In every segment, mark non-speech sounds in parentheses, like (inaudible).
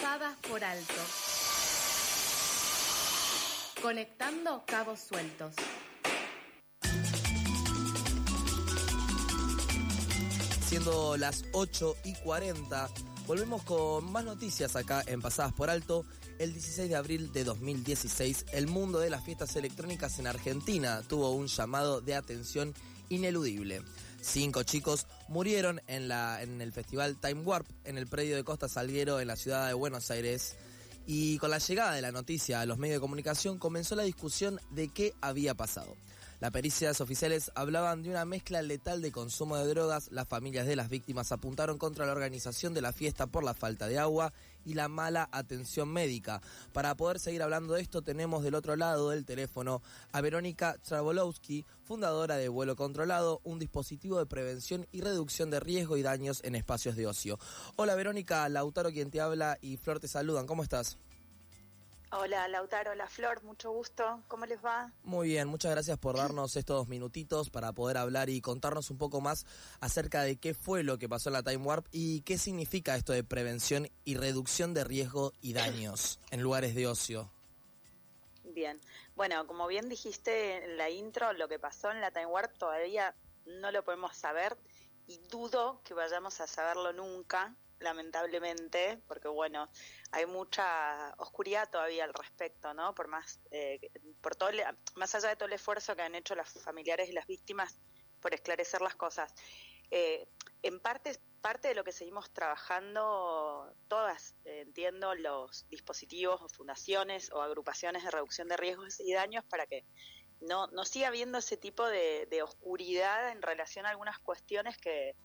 pasadas por alto. Conectando cabos sueltos. Siendo las 8 y 40, volvemos con más noticias acá en Pasadas por Alto. El 16 de abril de 2016, el mundo de las fiestas electrónicas en Argentina tuvo un llamado de atención ineludible. Cinco chicos murieron en, la, en el festival Time Warp en el predio de Costa Salguero en la ciudad de Buenos Aires. Y con la llegada de la noticia a los medios de comunicación comenzó la discusión de qué había pasado. Las pericias oficiales hablaban de una mezcla letal de consumo de drogas. Las familias de las víctimas apuntaron contra la organización de la fiesta por la falta de agua y la mala atención médica. Para poder seguir hablando de esto, tenemos del otro lado del teléfono a Verónica Travolowski, fundadora de Vuelo Controlado, un dispositivo de prevención y reducción de riesgo y daños en espacios de ocio. Hola Verónica, Lautaro quien te habla y Flor te saludan. ¿Cómo estás? Hola Lautaro, hola Flor, mucho gusto. ¿Cómo les va? Muy bien, muchas gracias por darnos estos dos minutitos para poder hablar y contarnos un poco más acerca de qué fue lo que pasó en la Time Warp y qué significa esto de prevención y reducción de riesgo y daños en lugares de ocio. Bien, bueno, como bien dijiste en la intro, lo que pasó en la Time Warp todavía no lo podemos saber y dudo que vayamos a saberlo nunca lamentablemente, porque bueno, hay mucha oscuridad todavía al respecto, ¿no? Por más, eh, por todo, más allá de todo el esfuerzo que han hecho los familiares y las víctimas por esclarecer las cosas. Eh, en parte, parte de lo que seguimos trabajando, todas, eh, entiendo, los dispositivos o fundaciones o agrupaciones de reducción de riesgos y daños para que no, no siga habiendo ese tipo de, de oscuridad en relación a algunas cuestiones que,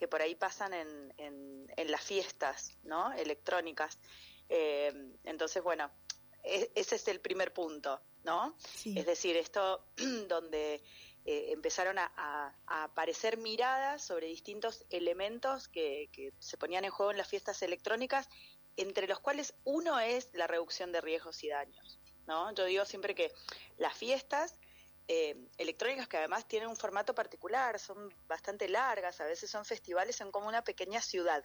que por ahí pasan en, en, las fiestas ¿no? electrónicas. Eh, entonces, bueno, e, ese es el primer punto, ¿no? Es decir, esto (clears throat) donde eh, empezaron a, aparecer miradas sobre distintos elementos que, que se ponían en juego en las fiestas electrónicas, entre los cuales uno es la reducción de riesgos y daños. ¿no? Yo digo siempre que las fiestas eh, electrónicas que además tienen un formato particular, son bastante largas, a veces son festivales, son como una pequeña ciudad.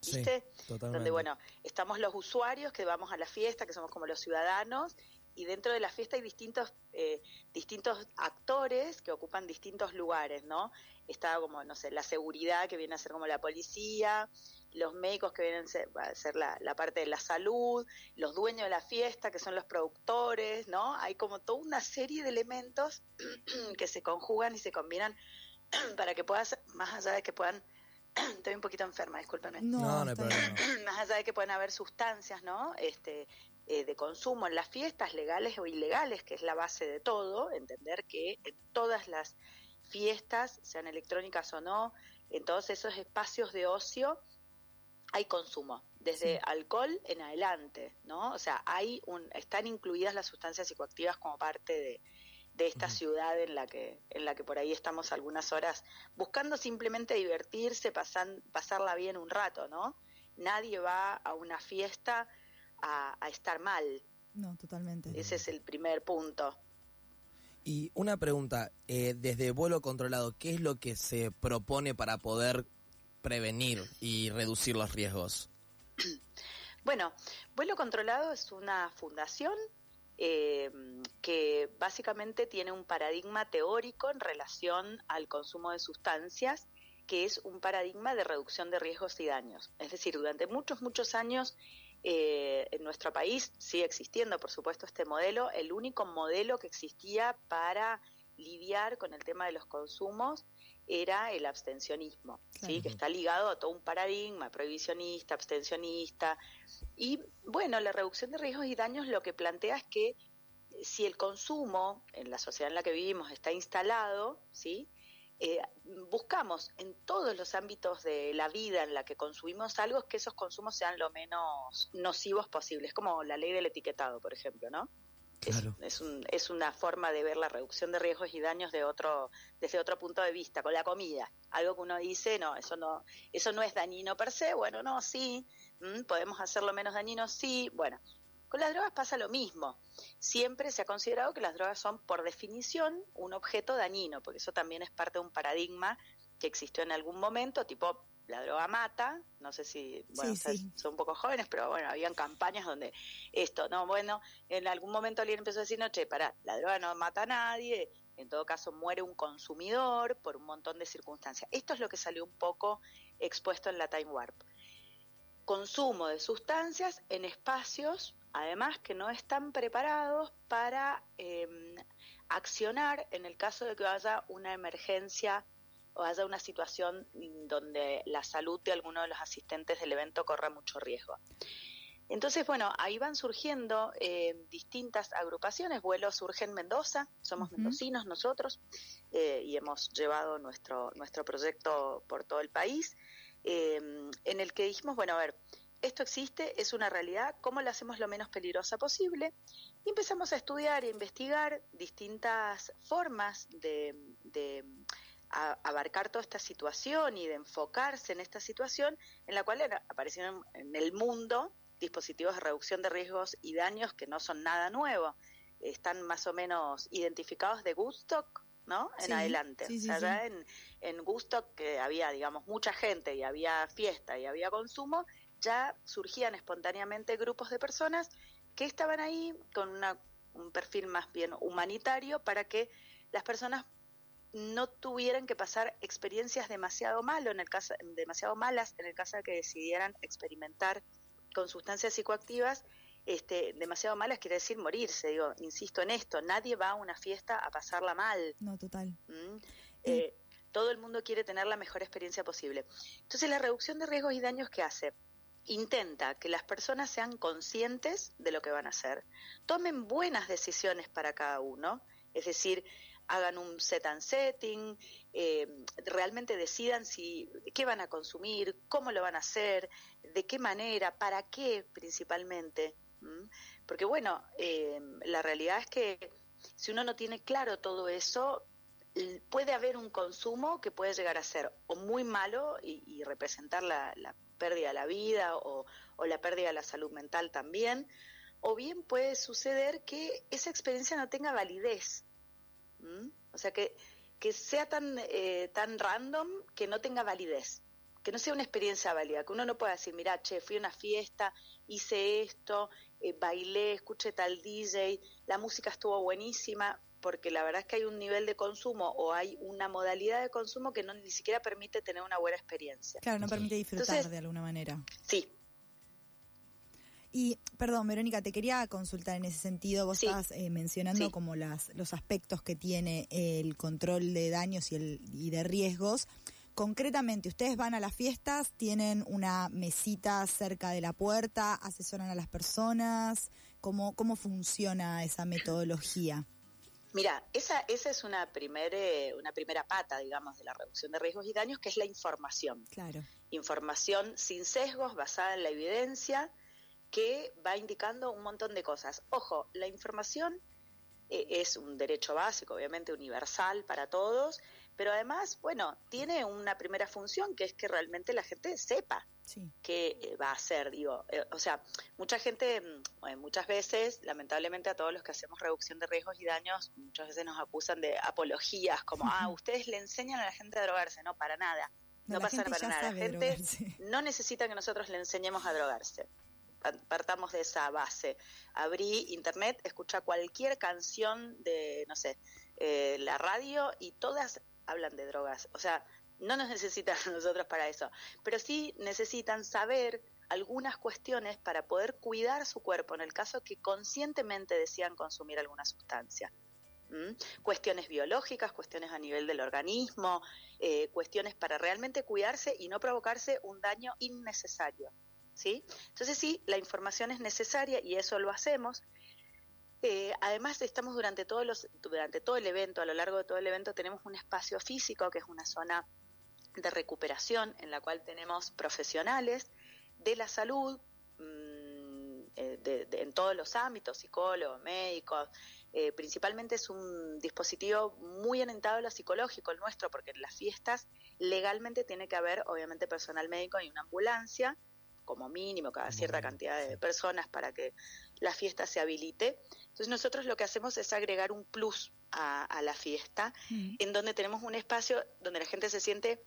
¿Viste? Donde, bueno, estamos los usuarios que vamos a la fiesta, que somos como los ciudadanos, y dentro de la fiesta hay distintos, eh, distintos actores que ocupan distintos lugares, ¿no? Está como, no sé, la seguridad que viene a ser como la policía, los médicos que vienen a ser la, parte de la salud, los dueños de la fiesta, que son los productores, ¿no? Hay como toda una serie de elementos (clears throat) que se conjugan y se combinan (clears throat) para que puedas, más allá de que puedan, (clears throat) estoy un poquito enferma, discúlpenme. No, no hay problema. Más allá de que puedan haber sustancias, ¿no? Este, eh, de consumo en las fiestas, legales o ilegales, que es la base de todo, entender que en todas las fiestas, sean electrónicas o no, en todos esos espacios de ocio, hay consumo, desde alcohol en adelante, ¿no? O sea, hay un, están incluidas las sustancias psicoactivas como parte de, de esta ciudad en la que en la que por ahí estamos algunas horas buscando simplemente divertirse, pasan, pasarla bien un rato, ¿no? Nadie va a una fiesta a, estar mal. No, totalmente. Ese es el primer punto. Y una pregunta, eh, desde vuelo controlado, ¿qué es lo que se propone para poder prevenir y reducir los riesgos? (clears throat) Bueno, Vuelo Controlado es una fundación eh, que básicamente tiene un paradigma teórico en relación al consumo de sustancias, que es un paradigma de reducción de riesgos y daños. Es decir, durante muchos, muchos años eh, en nuestro país sigue existiendo, por supuesto, este modelo. El único modelo que existía para lidiar con el tema de los consumos era el abstencionismo, ¿sí? que está ligado a todo un paradigma prohibicionista, abstencionista. Y bueno, la reducción de riesgos y daños lo que plantea es que si el consumo en la sociedad en la que vivimos está instalado, ¿sí? Eh, buscamos en todos los ámbitos de la vida en la que consumimos algo que esos consumos sean lo menos nocivos posibles, como la ley del etiquetado, por ejemplo, ¿no? Es, es, una forma de ver la reducción de riesgos y daños de otro, desde otro punto de vista, con la comida. Algo que uno dice, no, eso no, eso no es dañino per se, bueno, no, sí, mm, podemos hacerlo menos dañino, sí, bueno. Con las drogas pasa lo mismo. Siempre se ha considerado que las drogas son, por definición, un objeto dañino, porque eso también es parte de un paradigma que existió en algún momento, tipo la droga mata, no sé si, bueno, son un poco jóvenes, pero bueno, habían campañas donde esto, no, bueno, en algún momento alguien empezó a decir, no, che, para, la droga no mata a nadie, en todo caso muere un consumidor por un montón de circunstancias. Esto es lo que salió un poco expuesto en la Time Warp. Consumo de sustancias en espacios, además, que no están preparados para em, accionar en el caso de que haya una emergencia o haya una situación donde la salud de alguno de los asistentes del evento corra mucho riesgo. Entonces, bueno, ahí van surgiendo eh, distintas agrupaciones. Vuelo surge en Mendoza, somos mendocinos nosotros eh, y hemos llevado nuestro, nuestro proyecto por todo el país, eh, en el que dijimos, bueno, a ver, esto existe, es una realidad, ¿cómo lo hacemos lo menos peligrosa posible? Y empezamos a estudiar e investigar distintas formas de, de abarcar toda esta situación y de enfocarse en esta situación en la cual aparecieron en el mundo dispositivos de reducción de riesgos y daños que no son nada nuevo. Están más o menos identificados de Gustock, ¿no? En adelante. o sea, en, en Gustock, que había, digamos, mucha gente y había fiesta y había consumo, ya surgían espontáneamente grupos de personas que estaban ahí con una, un perfil más bien humanitario para que las personas no tuvieran que pasar experiencias demasiado malo en el caso demasiado malas en el caso de que decidieran experimentar con sustancias psicoactivas este, demasiado malas quiere decir morirse. Digo, insisto en esto, nadie va a una fiesta a pasarla mal. No, total. ¿Mm? Eh, todo el mundo quiere tener la mejor experiencia posible. Entonces, la reducción de riesgos y daños que hace intenta que las personas sean conscientes de lo que van a hacer, tomen buenas decisiones para cada uno, es decir, hagan un set and setting, eh, realmente decidan si qué van a consumir, cómo lo van a hacer, de qué manera, para qué principalmente. Porque bueno, eh, la realidad es que si uno no tiene claro todo eso, puede haber un consumo que puede llegar a ser o muy malo y, representar la, pérdida de la vida o, la pérdida de la salud mental también, o bien puede suceder que esa experiencia no tenga validez. O sea, que, que sea tan, eh, tan random que no tenga validez, que no sea una experiencia válida, que uno no pueda decir, mira, che, fui a una fiesta, hice esto, eh, bailé, escuché tal DJ, la música estuvo buenísima, porque la verdad es que hay un nivel de consumo o hay una modalidad de consumo que no ni siquiera permite tener una buena experiencia. Claro, no permite disfrutar de alguna manera. Sí, y, perdón, Verónica, te quería consultar en ese sentido. Vos estabas eh, mencionando como las, los aspectos que tiene el control de daños y, el, y de riesgos. Concretamente, ustedes van a las fiestas, tienen una mesita cerca de la puerta, asesoran a las personas. ¿Cómo, cómo funciona esa metodología? Mira, esa, esa es una, primer, una primera pata, digamos, de la reducción de riesgos y daños, que es la información. Claro. Información sin sesgos, basada en la evidencia, que va indicando un montón de cosas. Ojo, la información eh, es un derecho básico, obviamente universal para todos, pero además, bueno, tiene una primera función que es que realmente la gente sepa qué eh, va a hacer, digo, eh, o sea, mucha gente, mm, muchas veces, lamentablemente a todos los que hacemos reducción de riesgos y daños, muchas veces nos acusan de apologías, como, ah, ustedes le enseñan a la gente a drogarse, no, para nada. No, pasa para nada. La gente no necesita que nosotros le enseñemos a drogarse partamos de esa base. Abrí internet, escucha cualquier canción de, no sé, eh, la radio y todas hablan de drogas. O sea, no nos (laughs) necesitan nosotros para eso, pero sí necesitan saber algunas cuestiones para poder cuidar su cuerpo en el caso que conscientemente decían consumir alguna sustancia. Cuestiones biológicas, cuestiones a nivel del organismo, eh, cuestiones para realmente cuidarse y no provocarse un daño innecesario. ¿Sí? Entonces sí, la información es necesaria y eso lo hacemos. Eh, además, estamos durante, todos los, durante todo el evento, a lo largo de todo el evento, tenemos un espacio físico que es una zona de recuperación en la cual tenemos profesionales de la salud mm, eh, en todos los ámbitos, psicólogos, médicos. Eh, principalmente es un dispositivo muy orientado a lo psicológico, el nuestro, porque en las fiestas legalmente tiene que haber, obviamente, personal médico y una ambulancia como mínimo cada cierta cantidad de personas para que la fiesta se habilite. Entonces nosotros lo que hacemos es agregar un plus a, la fiesta, mm. en donde tenemos un espacio donde la gente se siente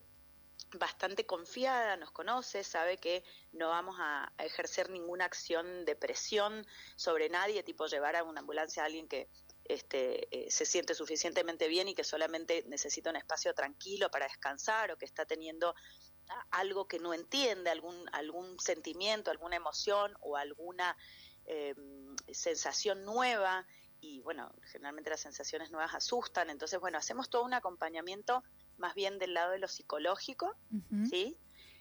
bastante confiada, nos conoce, sabe que no vamos a, ejercer ninguna acción de presión sobre nadie, tipo llevar a una ambulancia a alguien que este, eh, se siente suficientemente bien y que solamente necesita un espacio tranquilo para descansar o que está teniendo algo que no entiende, algún, algún sentimiento, alguna emoción o alguna em, sensación nueva. Y bueno, generalmente las sensaciones nuevas asustan. Entonces, bueno, hacemos todo un acompañamiento más bien del lado de lo psicológico, ¿sí?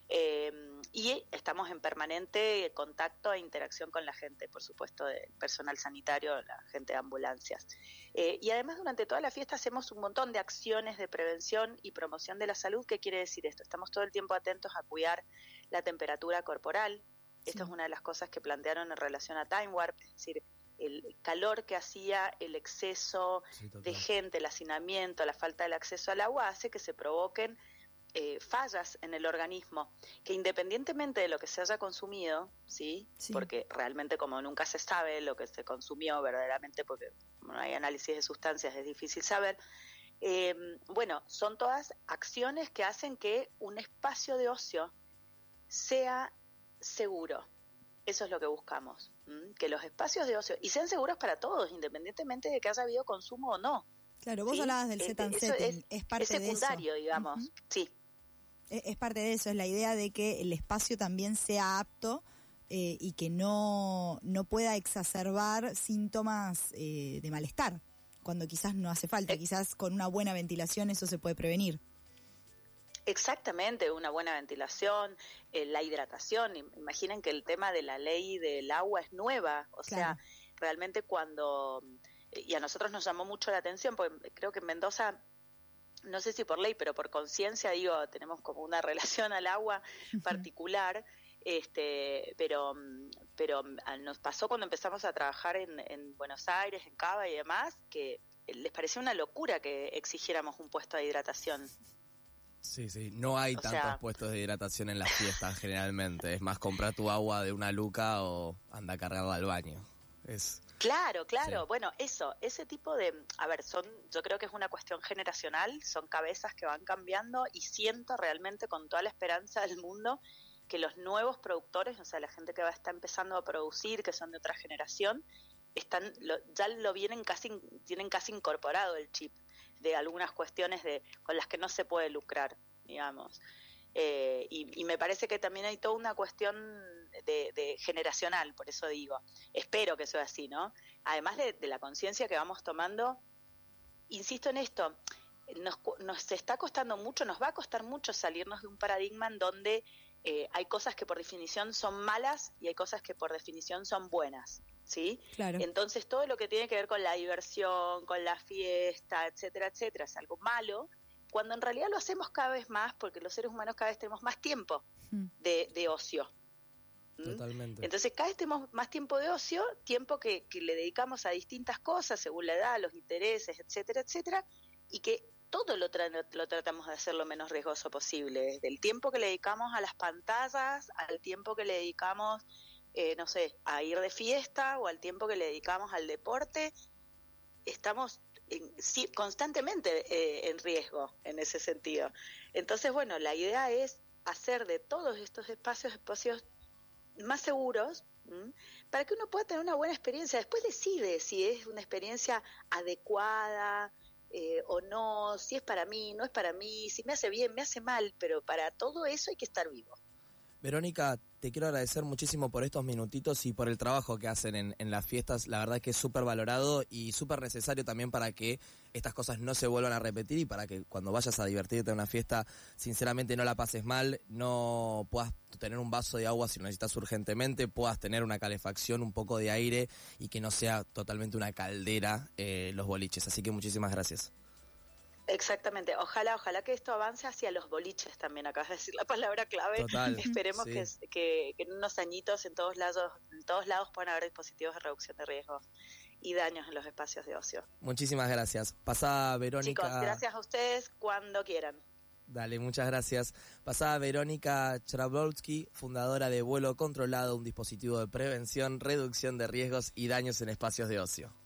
Em, y estamos en permanente contacto e interacción con la gente, por supuesto, del personal sanitario, la gente de ambulancias. Eh, y además durante toda la fiesta hacemos un montón de acciones de prevención y promoción de la salud. ¿Qué quiere decir esto? Estamos todo el tiempo atentos a cuidar la temperatura corporal. Esto es una de las cosas que plantearon en relación a Time Warp, es decir, el calor que hacía el exceso de gente, el hacinamiento, la falta del acceso al agua hace que se provoquen eh, fallas en el organismo que independientemente de lo que se haya consumido, ¿sí? Porque realmente como nunca se sabe lo que se consumió verdaderamente, porque no hay análisis de sustancias, es difícil saber. Eh, bueno, son todas acciones que hacen que un espacio de ocio sea seguro. Eso es lo que buscamos, que los espacios de ocio, y sean seguros para todos, independientemente de que haya habido consumo o no. Claro, vos hablabas del set and setting, es, parte secundario, digamos, sí. E, es, parte de eso, es la idea de que el espacio también sea apto eh, y que no, no pueda exacerbar síntomas eh, de malestar, cuando quizás no hace falta, eh. quizás con una buena ventilación eso se puede prevenir. Exactamente, una buena ventilación, eh, la hidratación. Imaginen que el tema de la ley del agua es nueva, o sea, realmente cuando, y a nosotros nos llamó mucho la atención, porque creo que en Mendoza, no sé si por ley, pero por conciencia, digo, tenemos como una (laughs) relación al agua particular. Este, pero, pero ah, nos pasó cuando empezamos a trabajar en, en Buenos Aires, en Cava y demás, que les pareció una locura que exigiéramos un puesto de hidratación. Sí, sí, no hay tantos puestos de hidratación en las fiestas generalmente. Es más comprar tu agua de una luca o anda a cargarla al baño. Es Claro, claro. Bueno, eso, ese tipo de, a ver, son, yo creo que es una cuestión generacional, son cabezas que van cambiando y siento realmente con toda la esperanza del mundo que los nuevos productores, o sea, la gente que va a estar empezando a producir, que son de otra generación, están, ya lo vienen casi, tienen casi incorporado el chip de algunas cuestiones de, con las que no se puede lucrar, digamos. Eh, y, me parece que también hay toda una cuestión de, generacional, por eso digo, espero que sea así, ¿no? Además de, la conciencia que vamos tomando, insisto en esto, nos, nos está costando mucho, nos va a costar mucho salirnos de un paradigma en donde eh, hay cosas que por definición son malas y hay cosas que por definición son buenas. ¿sí? Entonces todo lo que tiene que ver con la diversión, con la fiesta, etcétera, etcétera, es algo malo, cuando en realidad lo hacemos cada vez más porque los seres humanos cada vez tenemos más tiempo hmm. de, ocio. Totalmente. Entonces cada vez tenemos más tiempo de ocio, tiempo que, que le dedicamos a distintas cosas según la edad, los intereses, etcétera, etcétera, y que todo lo, lo tratamos de hacer lo menos riesgoso posible, desde el tiempo que le dedicamos a las pantallas, al tiempo que le dedicamos eh, no sé, a ir de fiesta o al tiempo que le dedicamos al deporte, estamos constantemente eh, en riesgo en ese sentido. Entonces, bueno, la idea es hacer de todos estos espacios espacios más seguros para que uno pueda tener una buena experiencia. Después decide si es una experiencia adecuada eh, o no, si es para mí, no es para mí, si me hace bien, me hace mal, pero para todo eso hay que estar vivo. Verónica, te quiero agradecer muchísimo por estos minutitos y por el trabajo que hacen en, las fiestas. La verdad que es súper valorado y súper necesario también para que estas cosas no se vuelvan a repetir y para que cuando vayas a divertirte en una fiesta, sinceramente no la pases mal, no puedas tener un vaso de agua si lo necesitas urgentemente, puedas tener una calefacción, un poco de aire y que no sea totalmente una caldera eh, los boliches. Así que muchísimas gracias. Exactamente, ojalá, ojalá que esto avance hacia los boliches también, acabas de decir la palabra clave. (laughs) Esperemos que, en unos añitos en todos lados, en todos lados puedan haber dispositivos de reducción de riesgos y daños en los espacios de ocio. Muchísimas gracias. Pasada Verónica. Chicos, gracias a ustedes cuando quieran. Dale, muchas gracias. Pasada Verónica Chrabolsky, fundadora de Vuelo Controlado, un dispositivo de prevención, reducción de riesgos y daños en espacios de ocio.